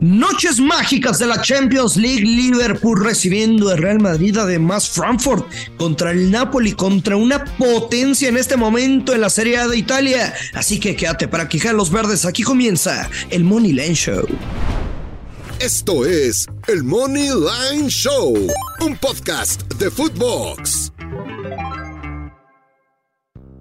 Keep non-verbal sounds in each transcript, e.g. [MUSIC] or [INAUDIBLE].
Noches mágicas de la Champions League, Liverpool recibiendo el Real Madrid, además Frankfurt contra el Napoli, contra una potencia en este momento en la Serie A de Italia. Así que quédate para quijar los verdes, aquí comienza el Money Line Show. Esto es el Money Line Show, un podcast de Footbox.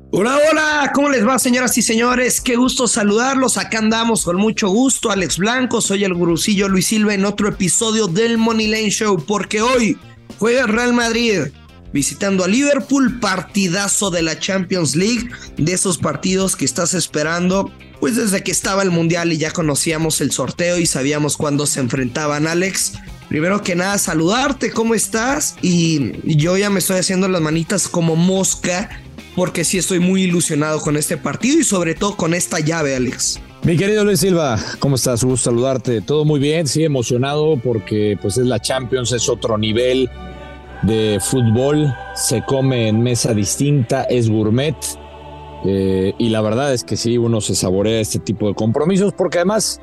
Hola, hola, ¿cómo les va, señoras y señores? Qué gusto saludarlos. Acá andamos con mucho gusto. Alex Blanco, soy el gurusillo Luis Silva en otro episodio del Money Lane Show, porque hoy juega Real Madrid visitando a Liverpool, partidazo de la Champions League, de esos partidos que estás esperando. Pues desde que estaba el Mundial y ya conocíamos el sorteo y sabíamos cuándo se enfrentaban, Alex. Primero que nada, saludarte, ¿cómo estás? Y yo ya me estoy haciendo las manitas como mosca porque sí estoy muy ilusionado con este partido y sobre todo con esta llave, Alex. Mi querido Luis Silva, ¿cómo estás? Un gusto saludarte. Todo muy bien, sí, emocionado porque pues es la Champions, es otro nivel de fútbol, se come en mesa distinta, es gourmet. Eh, y la verdad es que sí, uno se saborea este tipo de compromisos porque además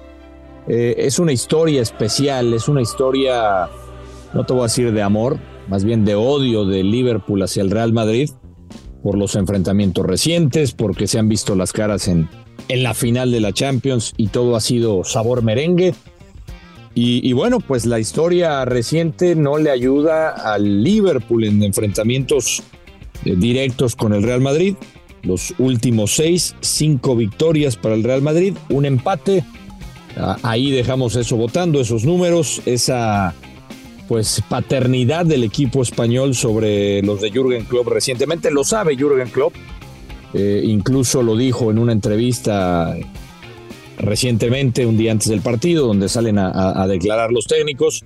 eh, es una historia especial, es una historia, no te voy a decir de amor, más bien de odio de Liverpool hacia el Real Madrid por los enfrentamientos recientes, porque se han visto las caras en, en la final de la Champions y todo ha sido sabor merengue. Y, bueno, pues la historia reciente no le ayuda al Liverpool en enfrentamientos eh, directos con el Real Madrid. Los últimos seis, cinco victorias para el Real Madrid, un empate. Ah, ahí dejamos eso votando, esos números, esa pues paternidad del equipo español sobre los de Jürgen Klopp recientemente. Lo sabe Jürgen Klopp, eh, incluso lo dijo en una entrevista recientemente, un día antes del partido, donde salen a, declarar los técnicos.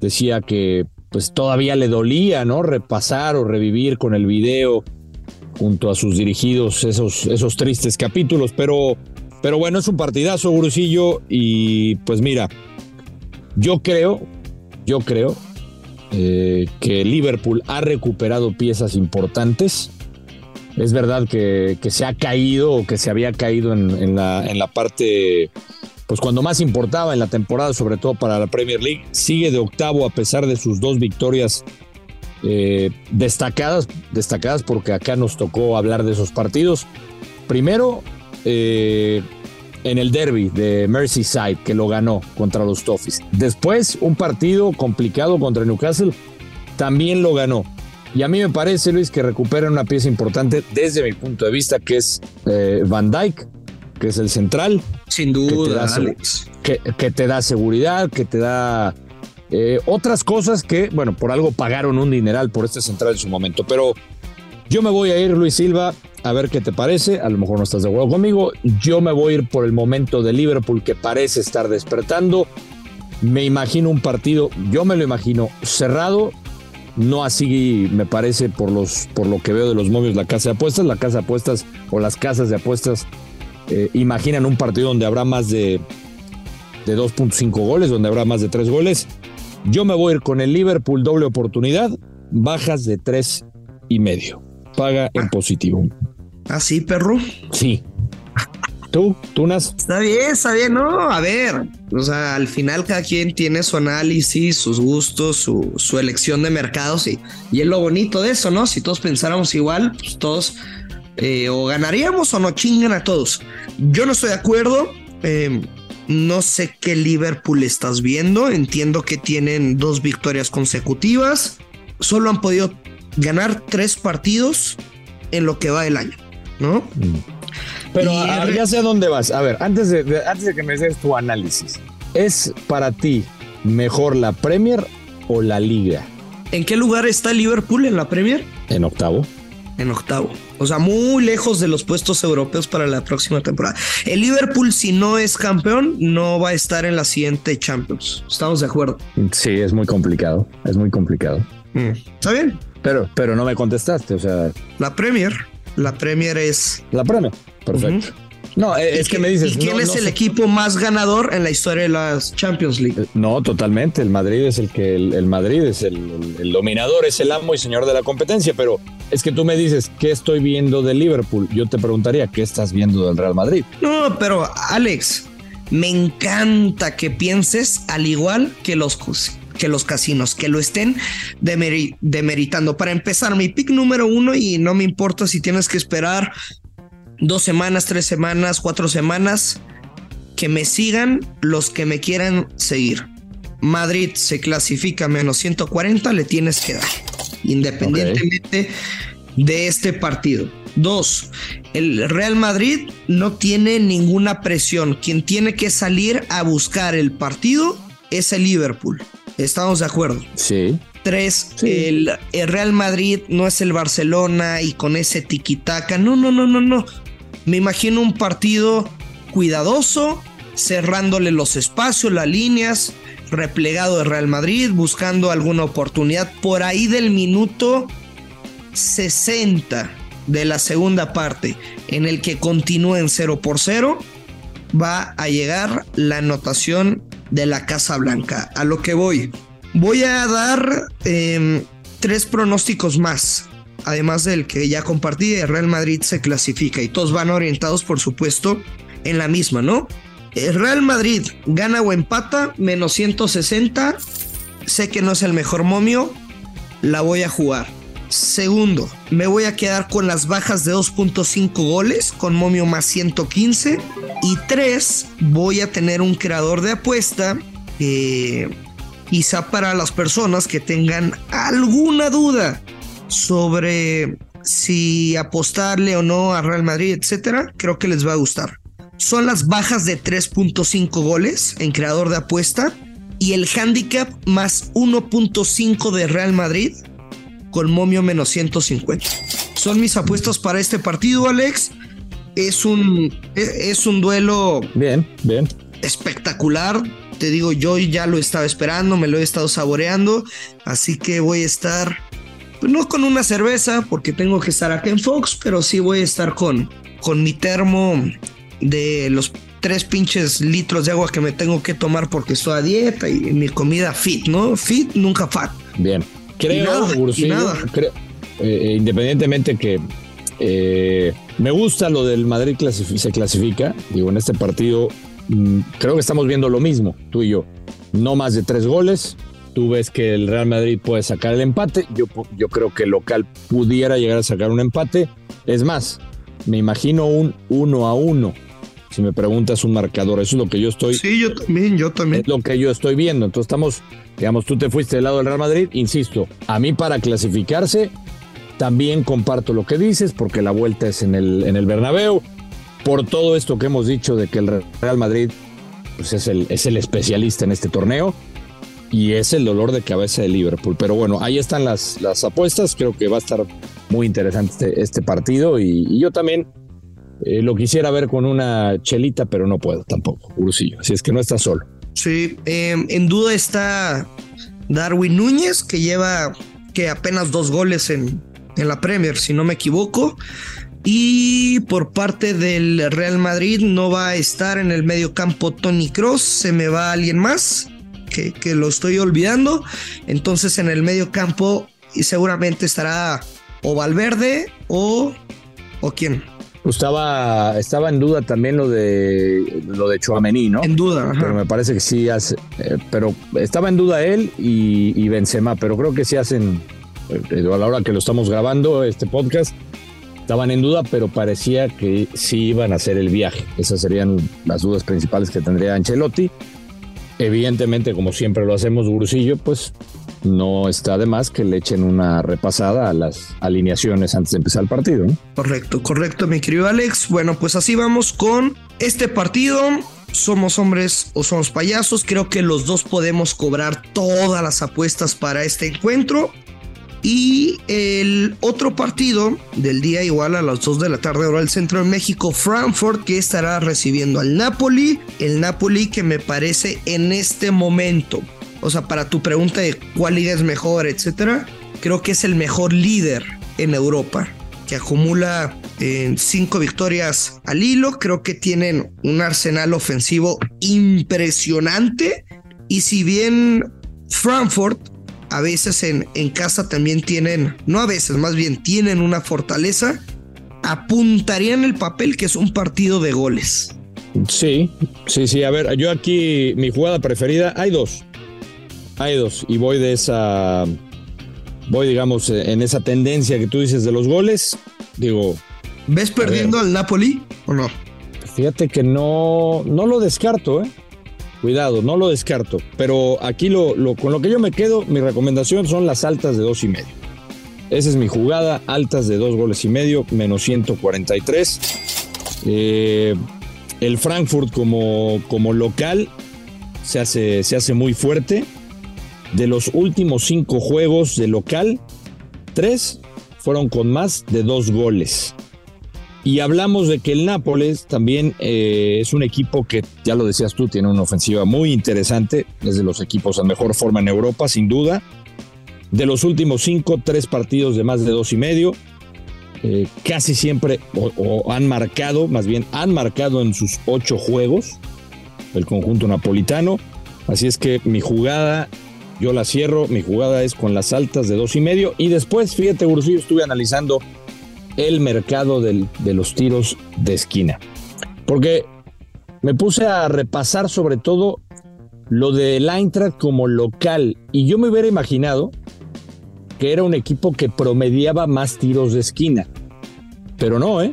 Decía que pues todavía le dolía, ¿no? Repasar o revivir con el video junto a sus dirigidos esos, esos tristes capítulos, pero, pero bueno, es un partidazo, Gurusillo, y pues mira, yo creo yo creo eh, que Liverpool ha recuperado piezas importantes. Es verdad que, se ha caído o que se había caído en, la, en la parte, pues cuando más importaba en la temporada, sobre todo para la Premier League. Sigue de octavo a pesar de sus dos victorias eh, destacadas, destacadas porque acá nos tocó hablar de esos partidos. Primero, eh, en el derby de Merseyside que lo ganó contra los Toffees. Después, un partido complicado contra Newcastle también lo ganó. Y a mí me parece, Luis, que recupera una pieza importante desde mi punto de vista, que es eh, Van Dyke, que es el central. Sin duda, que te da, Que, te da seguridad, que te da eh, otras cosas que, bueno, por algo pagaron un dineral por este central en su momento. Pero yo me voy a ir, Luis Silva, a ver qué te parece. A lo mejor no estás de acuerdo conmigo. Yo me voy a ir por el momento de Liverpool que parece estar despertando. Me imagino un partido, yo me lo imagino cerrado. No así me parece por, los, por lo que veo de los momios la casa de apuestas. La casa de apuestas o las casas de apuestas eh, imaginan un partido donde habrá más de, de 2.5 goles, donde habrá más de 3 goles. Yo me voy a ir con el Liverpool doble oportunidad, bajas de 3 y medio. Paga en positivo. ¿Ah, sí, perro? Sí. ¿Tú, Tunas? Está bien, está bien, ¿no? A ver, o sea, al final cada quien tiene su análisis, sus gustos, su, su elección de mercados y, y es lo bonito de eso, ¿no? Si todos pensáramos igual, pues todos eh, o ganaríamos o no chingan a todos. Yo no estoy de acuerdo. Eh, no sé qué Liverpool estás viendo. Entiendo que tienen dos victorias consecutivas. Solo han podido ganar tres partidos en lo que va el año. ¿No? Pero ya sé a dónde vas. A ver, antes de, antes de que me des tu análisis, ¿es para ti mejor la Premier o la Liga? ¿En qué lugar está Liverpool en la Premier? En octavo. En octavo. O sea, muy lejos de los puestos europeos para la próxima temporada. El Liverpool, si no es campeón, no va a estar en la siguiente Champions. ¿Estamos de acuerdo? Sí, es muy complicado. Es muy complicado. Mm, Está bien. Pero, pero no me contestaste, o sea. La Premier. La Premier es. La Premier, perfecto. No, es que me dices. ¿Y quién es el equipo más ganador en la historia de las Champions League? Eh, no, totalmente. El Madrid es el que el, Madrid es el, dominador, es el amo y señor de la competencia. Pero es que tú me dices qué estoy viendo de Liverpool. Yo te preguntaría qué estás viendo del Real Madrid. No, pero Alex, Me encanta que pienses al igual que los, que los casinos, que lo estén demeritando. Para empezar, mi pick número uno, y no me importa si tienes que esperar dos semanas, tres semanas, cuatro semanas, que me sigan los que me quieran seguir. Madrid se clasifica menos 140, le tienes que dar, independientemente de este partido. Dos, el Real Madrid no tiene ninguna presión. Quien tiene que salir a buscar el partido es el Liverpool. ¿Estamos de acuerdo? Sí. Tres, El, el, Real Madrid no es el Barcelona y con ese tiquitaca. No, no, no, no, no. Me imagino un partido cuidadoso, cerrándole los espacios, las líneas, replegado de Real Madrid, buscando alguna oportunidad por ahí del minuto 60 de la segunda parte, en el que continúen 0 por 0, va a llegar la anotación de la Casa Blanca. A lo que voy. Voy a dar em, tres pronósticos más. Además del que ya compartí, el Real Madrid se clasifica y todos van orientados, por supuesto, en la misma, ¿no? El Real Madrid gana o empata, menos 160. Sé que no es el mejor momio, la voy a jugar. Segundo, me voy a quedar con las bajas de 2.5 goles, con momio más 115. Y tres, voy a tener un creador de apuesta. quizá para las personas que tengan alguna duda sobre si apostarle o no a Real Madrid, etcétera, creo que les va a gustar. Son las bajas de 3.5 goles en creador de apuesta y el handicap más 1.5 de Real Madrid con momio menos 150. Son mis apuestas para este partido, Alex. Es un, es un duelo. Bien, bien. Espectacular. Te digo, yo ya lo estaba esperando, me lo he estado saboreando. Así que voy a estar, pues, no con una cerveza, porque tengo que estar acá en Fox, pero sí voy a estar con, con mi termo de los tres pinches litros de agua que me tengo que tomar porque estoy a dieta y mi comida fit, ¿no? Fit, nunca fat. Bien. Creo, creo eh, independientemente que eh, me gusta lo del Madrid se clasifica, digo, en este partido mm, creo que estamos viendo lo mismo, tú y yo. No más de tres goles. Tú ves que el Real Madrid puede sacar el empate. Yo, yo creo que el local pudiera llegar a sacar un empate. Es más, me imagino un uno a uno. Si me preguntas un marcador, eso es lo que yo estoy. Sí, yo también, yo también. Es lo que yo estoy viendo. Entonces estamos Digamos, tú te fuiste del lado del Real Madrid, insisto, a mí para clasificarse también comparto lo que dices porque la vuelta es en el, en el Bernabéu. Por todo esto que hemos dicho de que el Real Madrid pues es, el, es el especialista en este torneo y es el dolor de cabeza de Liverpool. Pero bueno, ahí están las, las apuestas. Creo que va a estar muy interesante este, este partido y, yo también eh, lo quisiera ver con una chelita, pero no puedo tampoco, Ursillo. Así es que no está solo. Sí, em, en duda está Darwin Núñez, que lleva que apenas dos goles en, en la Premier, si no me equivoco. Y por parte del Real Madrid no va a estar en el medio campo Tony Cross, se me va alguien más, que, que lo estoy olvidando. Entonces en el medio campo seguramente estará o Valverde o, o quién. Estaba, estaba en duda también lo de lo de Chouameni, ¿no? En duda, pero me parece que sí hace, eh, pero estaba en duda él y, y, Benzema, pero creo que sí hacen eh, a la hora que lo estamos grabando este podcast estaban en duda, pero parecía que sí iban a hacer el viaje. Esas serían las dudas principales que tendría Ancelotti. Evidentemente, como siempre lo hacemos, Gurusillo, pues no está de más que le echen una repasada a las alineaciones antes de empezar el partido. Correcto, correcto, mi querido Alex. Bueno, pues así vamos con este partido. Somos hombres o somos payasos. Creo que los dos podemos cobrar todas las apuestas para este encuentro. Y el otro partido del día igual a las 2 de la tarde hora del centro de México, Frankfurt, que estará recibiendo al Napoli. El Napoli que me parece en este momento o sea, para tu pregunta de cuál liga es mejor, etcétera, creo que es el mejor líder en Europa, que acumula en cinco victorias al hilo. Creo que tienen un arsenal ofensivo impresionante. Y si bien Frankfurt a veces en casa también tienen, no a veces, más bien tienen una fortaleza, apuntarían el papel que es un partido de goles. Sí, sí, sí. A ver, yo aquí, mi jugada preferida, hay dos. Hay dos. Y voy de esa. Voy, digamos, en esa tendencia que tú dices de los goles. Digo. ¿Ves perdiendo al Napoli o no? Fíjate que no, no lo descarto, ¿eh? Cuidado, no lo descarto. Pero aquí lo, con lo que yo me quedo, mi recomendación son las altas de dos y medio. Esa es mi jugada, altas de dos goles y medio, menos 143. Eh, el Frankfurt como, como local se hace, se hace muy fuerte. De los últimos cinco juegos de local, tres fueron con más de dos goles. Y hablamos de que el Nápoles también eh, es un equipo que, ya lo decías tú, tiene una ofensiva muy interesante, es de los equipos a mejor forma en Europa, sin duda. De los últimos cinco, tres partidos de más de dos y medio. Eh, casi siempre, o, han marcado, más bien han marcado en sus ocho juegos el conjunto napolitano. Así es que mi jugada, yo la cierro, mi jugada es con las altas de dos y medio. Y después, fíjate, Ursillo, estuve analizando el mercado de los tiros de esquina. Porque me puse a repasar sobre todo lo del Eintracht como local. Y yo me hubiera imaginado que era un equipo que promediaba más tiros de esquina. Pero no, ¿eh?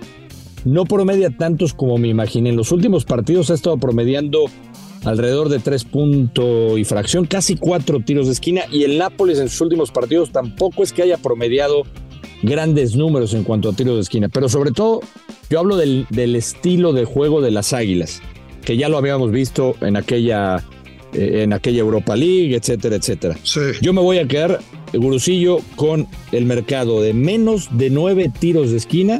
No promedia tantos como me imaginé. En los últimos partidos ha estado promediando alrededor de tres puntos y fracción, casi cuatro tiros de esquina. Y el Nápoles en sus últimos partidos tampoco es que haya promediado grandes números en cuanto a tiros de esquina. Pero sobre todo, yo hablo del, del estilo de juego de las Águilas, que ya lo habíamos visto en aquella eh, en aquella Europa League, etcétera, etcétera. Yo me voy a quedar, Gurusillo, con el mercado de menos de nueve tiros de esquina,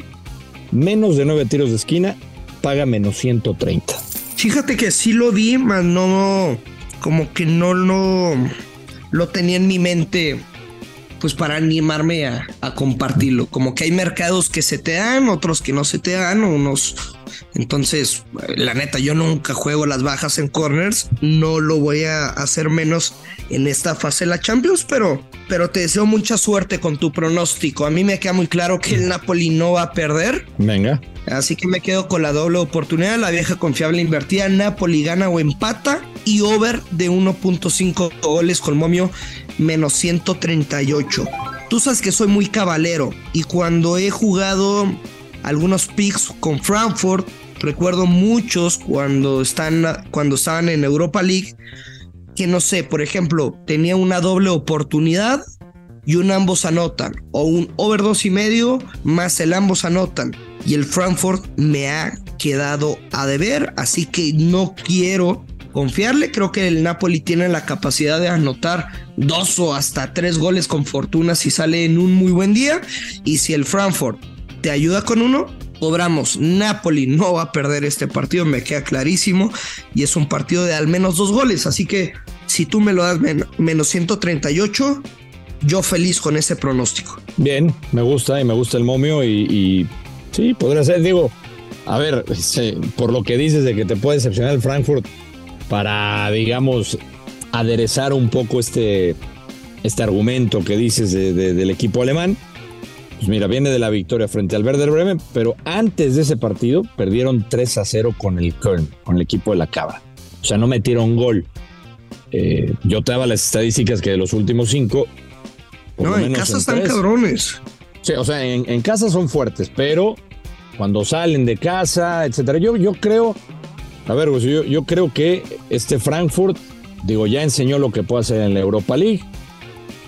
menos de nueve tiros de esquina, paga menos 130. Fíjate que sí lo vi, mas no, como que no lo, tenía en mi mente pues para animarme a, a, compartirlo. Como que hay mercados que se te dan, otros que no se te dan, unos entonces, la neta, yo nunca juego las bajas en corners. No lo voy a hacer menos en esta fase de la Champions, pero, pero te deseo mucha suerte con tu pronóstico. A mí me queda muy claro que el Napoli no va a perder. Venga. Así que me quedo con la doble oportunidad, la vieja confiable invertida. Napoli gana o empata y over de 1.5 goles con momio menos 138. Tú sabes que soy muy cabalero y cuando he jugado algunos picks con Frankfurt. Recuerdo muchos cuando, están, cuando estaban en Europa League, que no sé, por ejemplo, tenía una doble oportunidad y un ambos anotan, o un over dos y medio más el ambos anotan. Y el Frankfurt me ha quedado a deber, así que no quiero confiarle. Creo que el Napoli tiene la capacidad de anotar dos o hasta tres goles con fortuna si sale en un muy buen día. Y si el Frankfurt te ayuda con uno, cobramos. Napoli no va a perder este partido, me queda clarísimo. Y es un partido de al menos dos goles. Así que si tú me lo das menos 138, yo feliz con ese pronóstico. Bien, me gusta y me gusta el momio. Y, sí, podría ser. Digo, a ver, por lo que dices de que te puede decepcionar el Frankfurt para, digamos, aderezar un poco este, este argumento que dices del equipo alemán pues mira, viene de la victoria frente al Werder Bremen, pero antes de ese partido perdieron 3 a 0 con el Köln, con el equipo de la Cabra. O sea, no metieron gol. Eh, yo te daba las estadísticas que de los últimos cinco. No, en casa están cabrones. Sí, o sea, en, casa son fuertes, pero cuando salen de casa, etcétera. Yo, yo creo, a ver, pues yo, yo creo que este Frankfurt, digo, ya enseñó lo que puede hacer en la Europa League.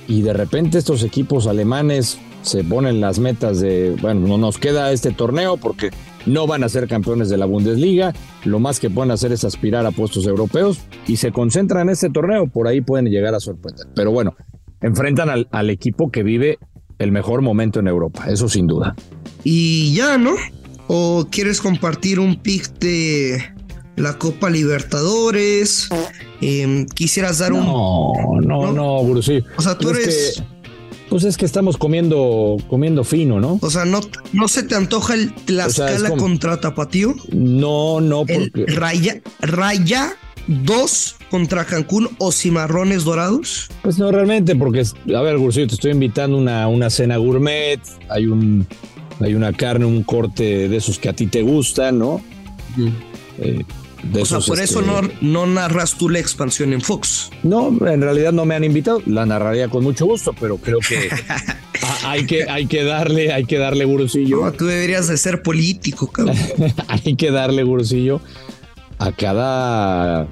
Y de repente estos equipos alemanes se ponen las metas de, bueno, no nos queda este torneo porque no van a ser campeones de la Bundesliga, lo más que pueden hacer es aspirar a puestos europeos y se concentran en este torneo, por ahí pueden llegar a sorprender. Pero bueno, enfrentan al, al equipo que vive el mejor momento en Europa, eso sin duda. Y ya, ¿no? ¿O quieres compartir un pick de la Copa Libertadores? Em, ¿Quisieras dar un...? No, no, no, no, O sea, tú eres... Pues es que estamos comiendo, comiendo fino, ¿no? O sea, ¿no, no se te antoja el Tlaxcala contra Tapatío? No, no, porque. Raya, Raya 2 contra Cancún o Cimarrones Dorados? Pues no, realmente, porque, a ver, Gursillo, te estoy invitando a una, una cena gourmet, hay un. Hay una carne, un corte de esos que a ti te gustan, ¿no? Eh, o sea, por eso no, no narras tú la expansión en Fox. No, en realidad no me han invitado. La narraría con mucho gusto, pero creo que [LAUGHS] hay que, hay que darle, hay que darle gurusillo. No, tú deberías de ser político, cabrón. [LAUGHS] hay que darle gurusillo a cada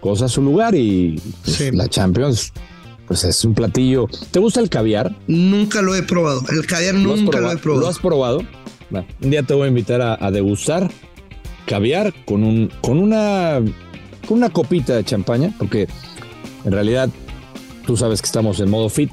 cosa a su lugar y pues, la Champions pues es un platillo. ¿Te gusta el caviar? Nunca lo he probado. El caviar nunca lo he probado. ¿Lo has probado? un día te voy a invitar a, degustar caviar con un con una con una copita de champaña, porque en realidad tú sabes que estamos en modo fit,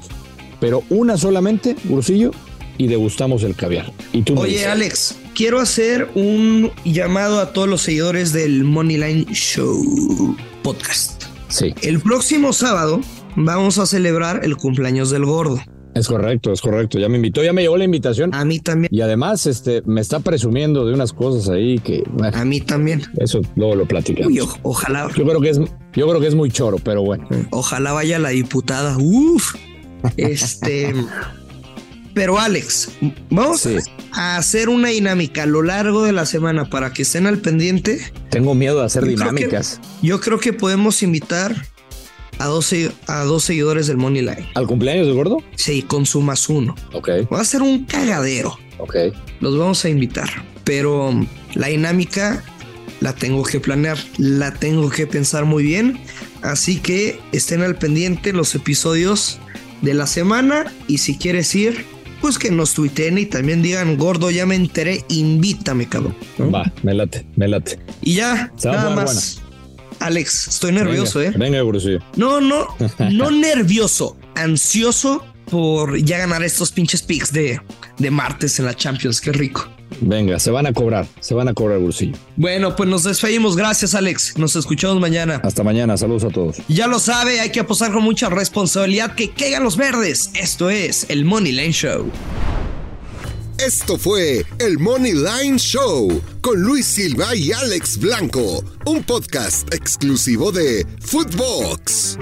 pero una solamente, Ursillo, y degustamos el caviar. Y tú Oye, Alex, quiero hacer un llamado a todos los seguidores del Moneyline Show podcast. Sí. El próximo sábado vamos a celebrar el cumpleaños del gordo. Es correcto, es correcto. Ya me invitó, ya me llegó la invitación. A mí también. Y además, este, me está presumiendo de unas cosas ahí que. a mí también. Eso luego lo platicamos. Uy, ojalá. Yo creo que es, yo creo que es muy choro, pero bueno. Ojalá vaya la diputada. Uf. [LAUGHS] Este. Pero Alex, vamos a hacer una dinámica a lo largo de la semana para que estén al pendiente. Tengo miedo de hacer dinámicas. yo creo que podemos invitar a dos, a dos seguidores del Money Line. ¿Al cumpleaños del gordo? Sí, con su más uno. Ok. Va a ser un cagadero. Ok. Los vamos a invitar. Pero la dinámica la tengo que planear, la tengo que pensar muy bien. Así que estén al pendiente los episodios de la semana. Y si quieres ir, pues que nos tuiteen y también digan, gordo, ya me enteré, invítame, cabrón. Va, me late, me late. Y ya, nada más. Alex, estoy nervioso, ¿eh? Venga, Brusillo. No, no, [LAUGHS] no nervioso, ansioso por ya ganar estos pinches picks de, de martes en la Champions. Qué rico. Venga, se van a cobrar, se van a cobrar, Brusillo. Bueno, pues nos despedimos. Gracias, Alex. Nos escuchamos mañana. Hasta mañana. Saludos a todos. Ya lo sabe, hay que apostar con mucha responsabilidad que caigan los verdes. Esto es el Money Lane Show. Esto fue el Money Line Show con Luis Silva y Alex Blanco, un podcast exclusivo de Footbox.